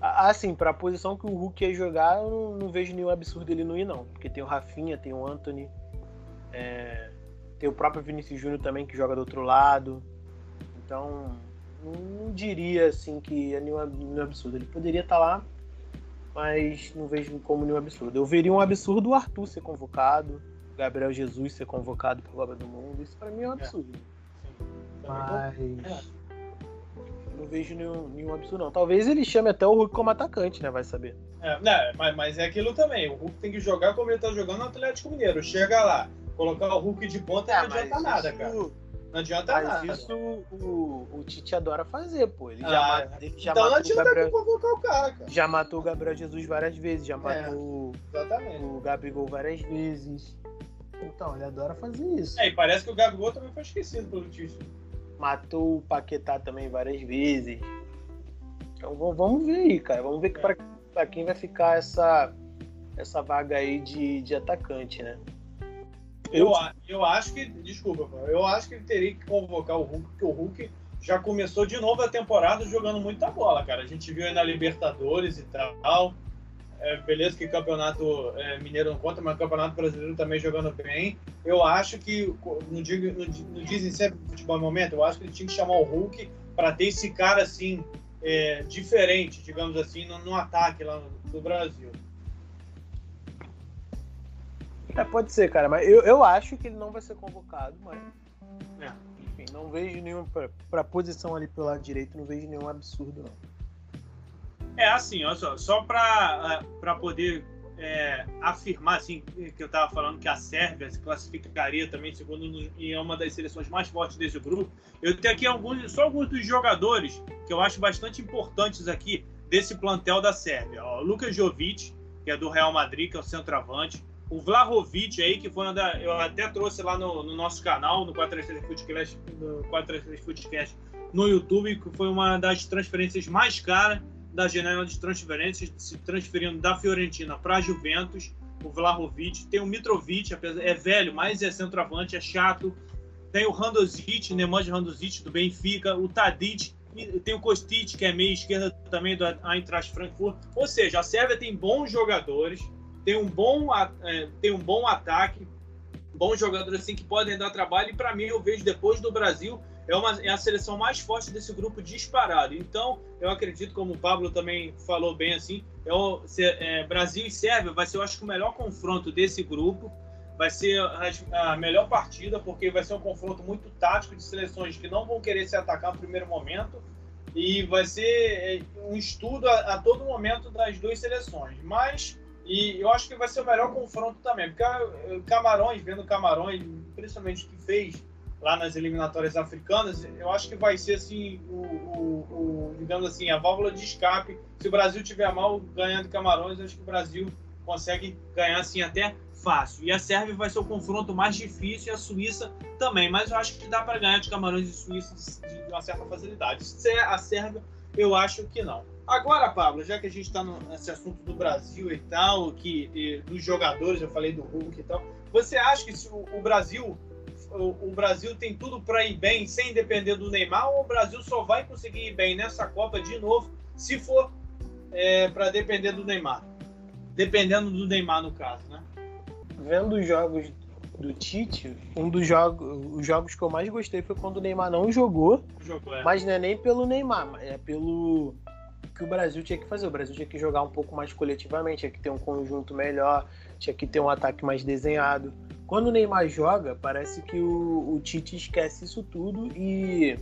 Assim, pra posição que o Hulk ia jogar, eu não, não vejo nenhum absurdo ele não ir, não. Porque tem o Rafinha, tem o Anthony, é, tem o próprio Vinícius Júnior também que joga do outro lado. Então, não diria assim que é nenhum, nenhum absurdo. Ele poderia estar tá lá, mas não vejo como nenhum absurdo. Eu veria um absurdo o Arthur ser convocado, o Gabriel Jesus ser convocado para Copa do Mundo. Isso para mim é um é. absurdo. É. Mas não vejo nenhum, nenhum absurdo, não. Talvez ele chame até o Hulk como atacante, né? Vai saber. É, né, mas, mas é aquilo também. O Hulk tem que jogar como ele tá jogando no Atlético Mineiro. Chega lá, colocar o Hulk de ponta é, não adianta nada, isso... cara. Não adianta mas nada. isso o, o Tite adora fazer, pô. Ele já, ah, mata, ele já então matou não Gabriel... convocar o cara, cara. Já matou o Gabriel Jesus várias vezes, já é, matou é, o Gabigol várias vezes. Então, ele adora fazer isso. É, e parece que o Gabigol também foi esquecido pelo Tite matou o Paquetá também várias vezes. Então vamos ver aí, cara. Vamos ver é. para quem vai ficar essa, essa vaga aí de, de atacante, né? Eu, eu acho que, desculpa, eu acho que ele teria que convocar o Hulk, porque o Hulk já começou de novo a temporada jogando muita bola, cara. A gente viu aí na Libertadores e tal. É, beleza que campeonato é, mineiro não conta, mas campeonato brasileiro também jogando bem. Eu acho que, não, digo, não, não dizem sempre futebol no momento, eu acho que ele tinha que chamar o Hulk para ter esse cara assim, é, diferente, digamos assim, no, no ataque lá no, no Brasil. É, pode ser, cara, mas eu, eu acho que ele não vai ser convocado, mas. É. Enfim, não vejo nenhum. Pra, pra posição ali pelo lado direito, não vejo nenhum absurdo, não. É assim, olha só, só para é, poder é, afirmar assim que eu estava falando que a Sérvia se classificaria também segundo e é uma das seleções mais fortes desse grupo. Eu tenho aqui alguns, só alguns dos jogadores que eu acho bastante importantes aqui desse plantel da Sérvia. O Luka Jovic, que é do Real Madrid, que é o centroavante. O Vlahovic aí, que foi uma da. Eu até trouxe lá no, no nosso canal, no 433 Footcast, no 433 Footcast no YouTube, que foi uma das transferências mais caras da janela de transferências, se transferindo da Fiorentina para a Juventus, o Vlahovic. Tem o Mitrovic, é velho, mas é centroavante, é chato. Tem o Randozic, Nemanja Randozic do Benfica, o Tadic, tem o Kostic, que é meia esquerda também do Eintracht Frankfurt. Ou seja, a Sérvia tem bons jogadores, tem um bom, é, tem um bom ataque, bons jogadores assim que podem dar trabalho. E para mim, eu vejo depois do Brasil, é, uma, é a seleção mais forte desse grupo disparado. Então, eu acredito, como o Pablo também falou bem assim, é o, se, é, Brasil e Sérvia vai ser, eu acho o melhor confronto desse grupo. Vai ser a, a, melhor partida, porque vai ser um confronto muito tático de seleções que não vão querer se atacar no primeiro momento. E vai ser é, um estudo a, a todo momento das duas seleções. Mas e eu acho que vai ser o melhor confronto também, porque eh, Camarões, vendo Camarões, principalmente o que fez lá nas eliminatórias africanas, eu acho que vai ser assim, o, o, o, digamos assim, a válvula de escape. Se o Brasil tiver mal ganhando Camarões, acho que o Brasil consegue ganhar assim até fácil. E a Sérvia vai ser o confronto mais difícil e a Suíça também, mas eu acho que dá para ganhar de Camarões e Suíça de, uma certa facilidade. A Sérvia Eu acho que não. Agora, Pablo, já que a gente está nesse assunto do Brasil e tal, que e, dos jogadores, eu falei do Hulk e tal, você acha que se o, o Brasil o, o, Brasil tem tudo para ir bem sem depender do Neymar ou o Brasil só vai conseguir ir bem nessa Copa de novo se for é, para depender do Neymar? Dependendo do Neymar, no caso, né? Vendo os jogos do Tite, um dos jogos, os jogos que eu mais gostei foi quando o Neymar não jogou, jogou é. mas não é nem pelo Neymar, é pelo que o Brasil tinha que fazer. O Brasil tinha que jogar um pouco mais coletivamente, tinha que ter um conjunto melhor, tinha que ter um ataque mais desenhado. Quando o Neymar joga, parece que o, o Tite esquece isso tudo e,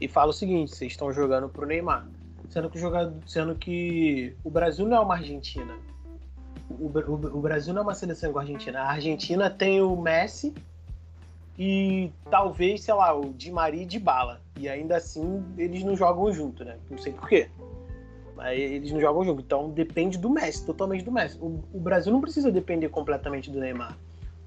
e fala o seguinte: vocês estão jogando pro Neymar. Sendo que, jogado, sendo que o Brasil não é uma Argentina. O, o, o Brasil não é uma seleção igual a Argentina. A Argentina tem o Messi e talvez, sei lá, o Di Maria e Di Bala. E ainda assim eles não jogam junto, né? Não sei porquê. Aí eles não jogam junto. Então depende do Messi, totalmente do Messi. O, o, Brasil não precisa depender completamente do Neymar.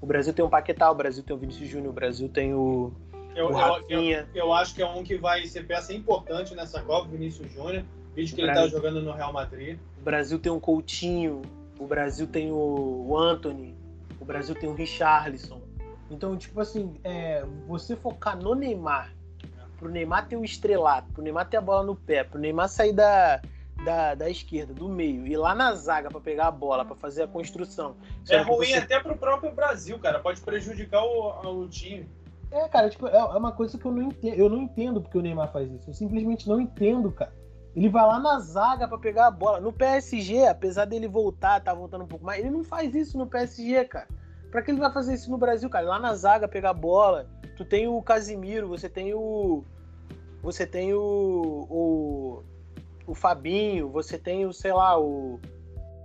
O Brasil tem o Paquetá, o Brasil tem o Vinícius Júnior, o Brasil tem o. Eu, eu, eu, eu, acho que é um que vai ser peça importante nessa Copa, Vinícius Júnior. Vídeo que ele tá jogando no Real Madrid. O Brasil tem um Coutinho, o Brasil tem o, Anthony, o Brasil tem o Richarlison. Então, tipo assim, é, você focar no Neymar, pro Neymar ter o estrelato, pro Neymar ter a bola no pé, pro Neymar sair da, da, da esquerda, do meio, e lá na zaga para pegar a bola, para fazer a construção. É ruim você... até pro próprio Brasil, cara. Pode prejudicar o, o time. É, cara, tipo, é, é uma coisa que eu não entendo. Eu não entendo porque o Neymar faz isso. Eu simplesmente não entendo, cara. Ele vai lá na zaga para pegar a bola. No PSG, apesar dele voltar, tá voltando um pouco mais, ele não faz isso no PSG, cara. Pra que ele vai fazer isso no Brasil, cara? Lá na zaga pegar a bola. Tu tem o Casimiro, você tem o. Você tem o. o o Fabinho, você tem o, sei lá, o,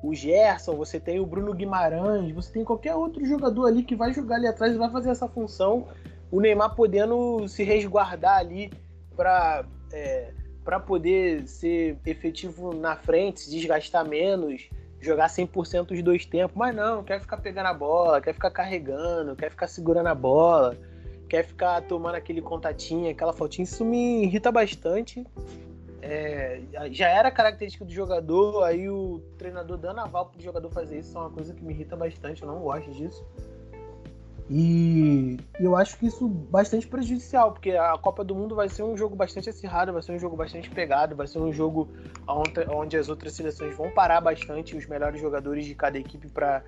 o Gerson, você tem o Bruno Guimarães, você tem qualquer outro jogador ali que vai jogar ali atrás e vai fazer essa função. O Neymar podendo se resguardar ali para é, para poder ser efetivo na frente, se desgastar menos, jogar 100% os dois tempos. Mas não, quer ficar pegando a bola, quer ficar carregando, quer ficar segurando a bola, quer ficar tomando aquele contatinho, aquela faltinha. Isso me irrita bastante é, já era característica do jogador, aí o treinador dando aval pro jogador fazer isso é uma coisa que me irrita bastante, eu não gosto disso. E eu acho que isso bastante prejudicial, porque a Copa do Mundo vai ser um jogo bastante acirrado, vai ser um jogo bastante pegado, vai ser um jogo onde as outras seleções vão parar bastante os melhores jogadores de cada equipe para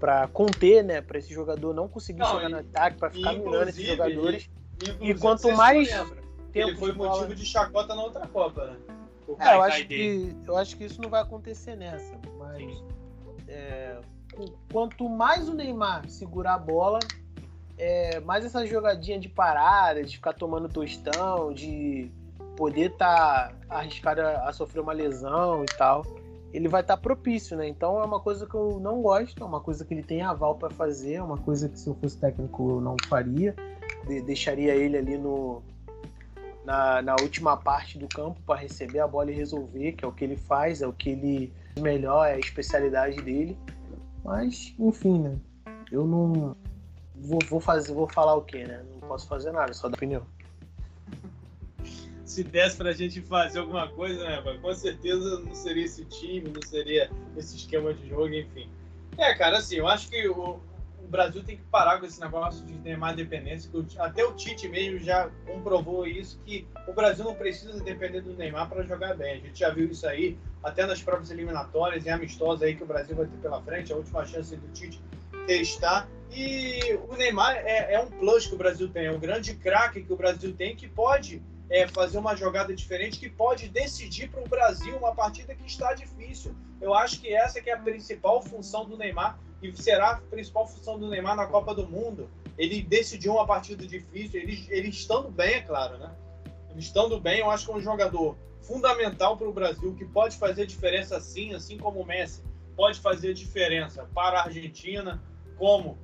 para conter, né, para esse jogador não conseguir não, chegar e, no ataque, para ficar minando esses jogadores. E, e quanto mais tempo. Ele foi motivo de chacota na outra Copa, né? É, eu, acho que, eu acho que isso não vai acontecer nessa. Mas é, quanto mais o Neymar segurar a bola, é, mais essa jogadinha de parada, de ficar tomando tostão, de poder estar tá arriscado a, a, sofrer uma lesão e tal, ele vai estar tá propício, né? Então é uma coisa que eu não gosto, é uma coisa que ele tem aval para fazer, é uma coisa que se eu fosse técnico eu não faria, de, deixaria ele ali no, na, na última parte do campo para receber a bola e resolver, que é o que ele faz, é o que ele melhor, é a especialidade dele. Mas, enfim, né? Eu não vou, vou fazer, vou falar o quê, né? Não posso fazer nada, só dar opinião. Se desse pra gente fazer alguma coisa, né, com certeza não seria esse time, não seria esse esquema de jogo, enfim. É, cara, assim, eu acho que o, Brasil tem que parar com esse negócio de mais dependência. Até o Tite mesmo já comprovou isso, que o Brasil não precisa depender do Neymar para jogar bem. A gente já viu isso aí, até nas próprias eliminatórias e amistosas aí que o Brasil vai ter pela frente, a última chance do Tite testar. E o Neymar é, é um plus que o Brasil tem, é um grande craque que o Brasil tem que pode é, fazer uma jogada diferente, que pode decidir para o Brasil uma partida que está difícil. Eu acho que essa que é a principal função do Neymar e será a principal função do Neymar na Copa do Mundo. Ele decidiu uma partida difícil, ele, ele estando bem, é claro, né? Ele estando bem, eu acho que é um jogador fundamental para o Brasil, que pode fazer diferença sim, assim como o Messi pode fazer diferença para a Argentina, como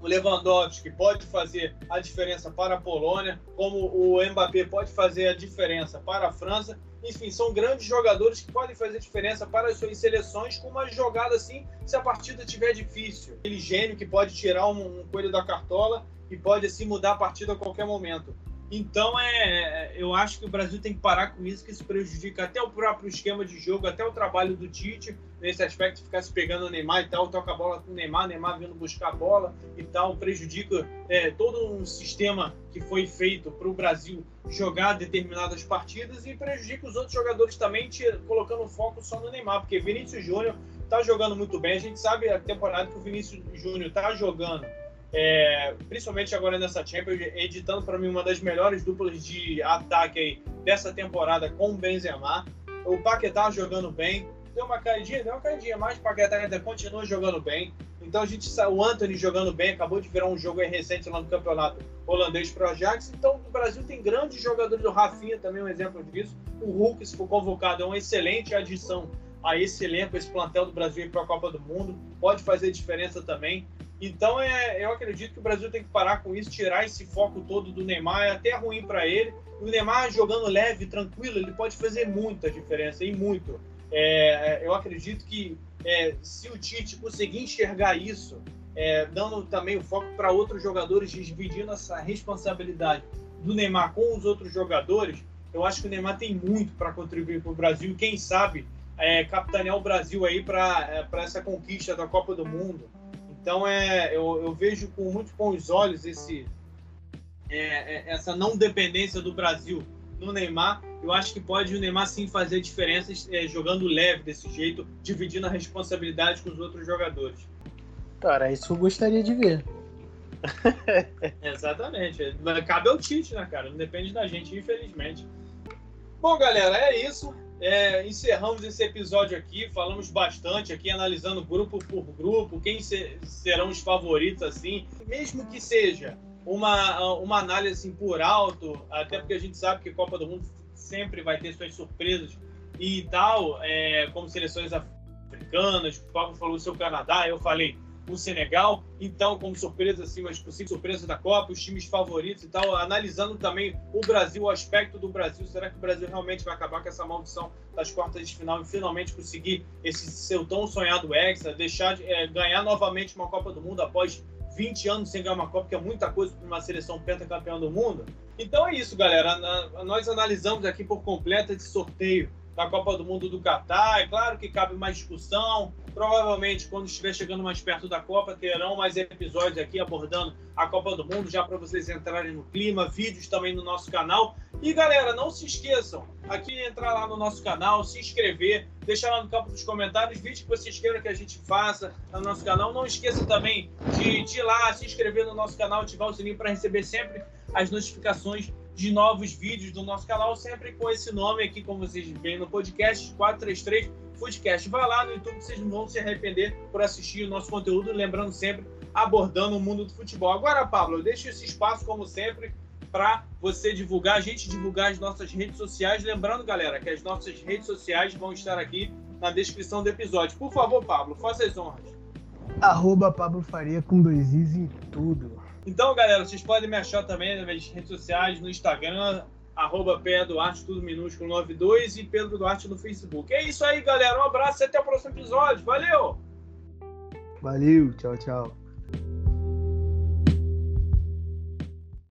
o Lewandowski pode fazer a diferença para a Polônia, como o Mbappé pode fazer a diferença para a França. Enfim, são grandes jogadores que podem fazer diferença para as suas seleções com uma jogada assim, se a partida estiver difícil. Aquele gênio que pode tirar um, um coelho da cartola e pode assim mudar a partida a qualquer momento. Então, é, eu acho que o Brasil tem que parar com isso, que isso prejudica até o próprio esquema de jogo, até o trabalho do Tite, nesse aspecto, ficar se pegando o Neymar e tal, toca a bola com o Neymar, Neymar vindo buscar a bola e tal, prejudica é, todo um sistema que foi feito para o Brasil jogar determinadas partidas e prejudica os outros jogadores também, colocando foco só no Neymar, porque Vinícius Júnior está jogando muito bem, a gente sabe a temporada que o Vinícius Júnior está jogando é, principalmente agora nessa Champions, editando para mim uma das melhores duplas de ataque aí dessa temporada com o Benzema. O Paquetá jogando bem, deu uma caidinha, deu uma caidinha, mas o Paquetá ainda continua jogando bem. Então a gente o Anthony jogando bem, acabou de virar um jogo recente lá no campeonato holandês para o Ajax. Então o Brasil tem grandes jogadores, o Rafinha também é um exemplo disso. O Hulk, se for convocado, é uma excelente adição a esse elenco, esse plantel do Brasil para a Copa do Mundo. Pode fazer diferença também. Então, é, eu acredito que o Brasil tem que parar com isso, tirar esse foco todo do Neymar. É até ruim para ele. O Neymar jogando leve, tranquilo, ele pode fazer muita diferença e muito. É, eu acredito que é, se o Tite conseguir enxergar isso, é, dando também o foco para outros jogadores, dividindo essa responsabilidade do Neymar com os outros jogadores, eu acho que o Neymar tem muito para contribuir para o Brasil. Quem sabe é, capitanear o Brasil aí para é, essa conquista da Copa do Mundo. Então é, eu, eu vejo com muito bons olhos esse, é, é, essa não dependência do Brasil no Neymar. Eu acho que pode o Neymar sim fazer diferenças é, jogando leve desse jeito, dividindo a responsabilidade com os outros jogadores. Cara, isso eu gostaria de ver. Exatamente. Cabe ao Tite, né, cara? Não depende da gente, infelizmente. Bom, galera, é isso. É, encerramos esse episódio aqui, falamos bastante aqui, analisando grupo por grupo, quem ser, serão os favoritos, assim, mesmo que seja uma, uma análise assim, por alto, até porque a gente sabe que Copa do Mundo sempre vai ter suas surpresas e tal, é, como seleções africanas, o Pablo falou o seu Canadá, eu falei o Senegal. Então, como surpresa, assim, mas possíveis surpresas da Copa, os times favoritos e tal, analisando também o Brasil, o aspecto do Brasil. Será que o Brasil realmente vai acabar com essa maldição das quartas de final e finalmente conseguir esse seu tão sonhado Hexa, deixar de é, ganhar novamente uma Copa do Mundo após 20 anos sem ganhar uma Copa, que é muita coisa para uma seleção pentacampeã do mundo? Então é isso, galera. Nós analisamos aqui por completo esse sorteio da Copa do Mundo do Catar. É claro que cabe mais discussão. Provavelmente, quando estiver chegando mais perto da Copa, terão mais episódios aqui abordando a Copa do Mundo, já para vocês entrarem no clima, vídeos também no nosso canal. E galera, não se esqueçam, aqui entrar lá no nosso canal, se inscrever, deixar lá no campo dos comentários vídeos que vocês queiram que a gente faça no nosso canal. Não esqueça também de, de ir lá, se inscrever no nosso canal, ativar o sininho para receber sempre as notificações de novos vídeos do nosso canal, sempre com esse nome aqui, como vocês veem no podcast, 433 Foodcast. Vai lá no YouTube, vocês não vão se arrepender por assistir o nosso conteúdo, lembrando sempre, abordando o mundo do futebol. Agora, Pablo, eu deixo esse espaço, como sempre, para você divulgar, a gente divulgar as nossas redes sociais. Lembrando, galera, que as nossas redes sociais vão estar aqui na descrição do episódio. Por favor, Pablo, faça as honras. Arroba Pablo Faria com dois is em tudo. Então, galera, vocês podem me achar também nas minhas redes sociais, no Instagram, arroba Duarte, tudo minúsculo 92 e Pedro Duarte no Facebook. É isso aí, galera. Um abraço e até o próximo episódio. Valeu! Valeu, tchau, tchau.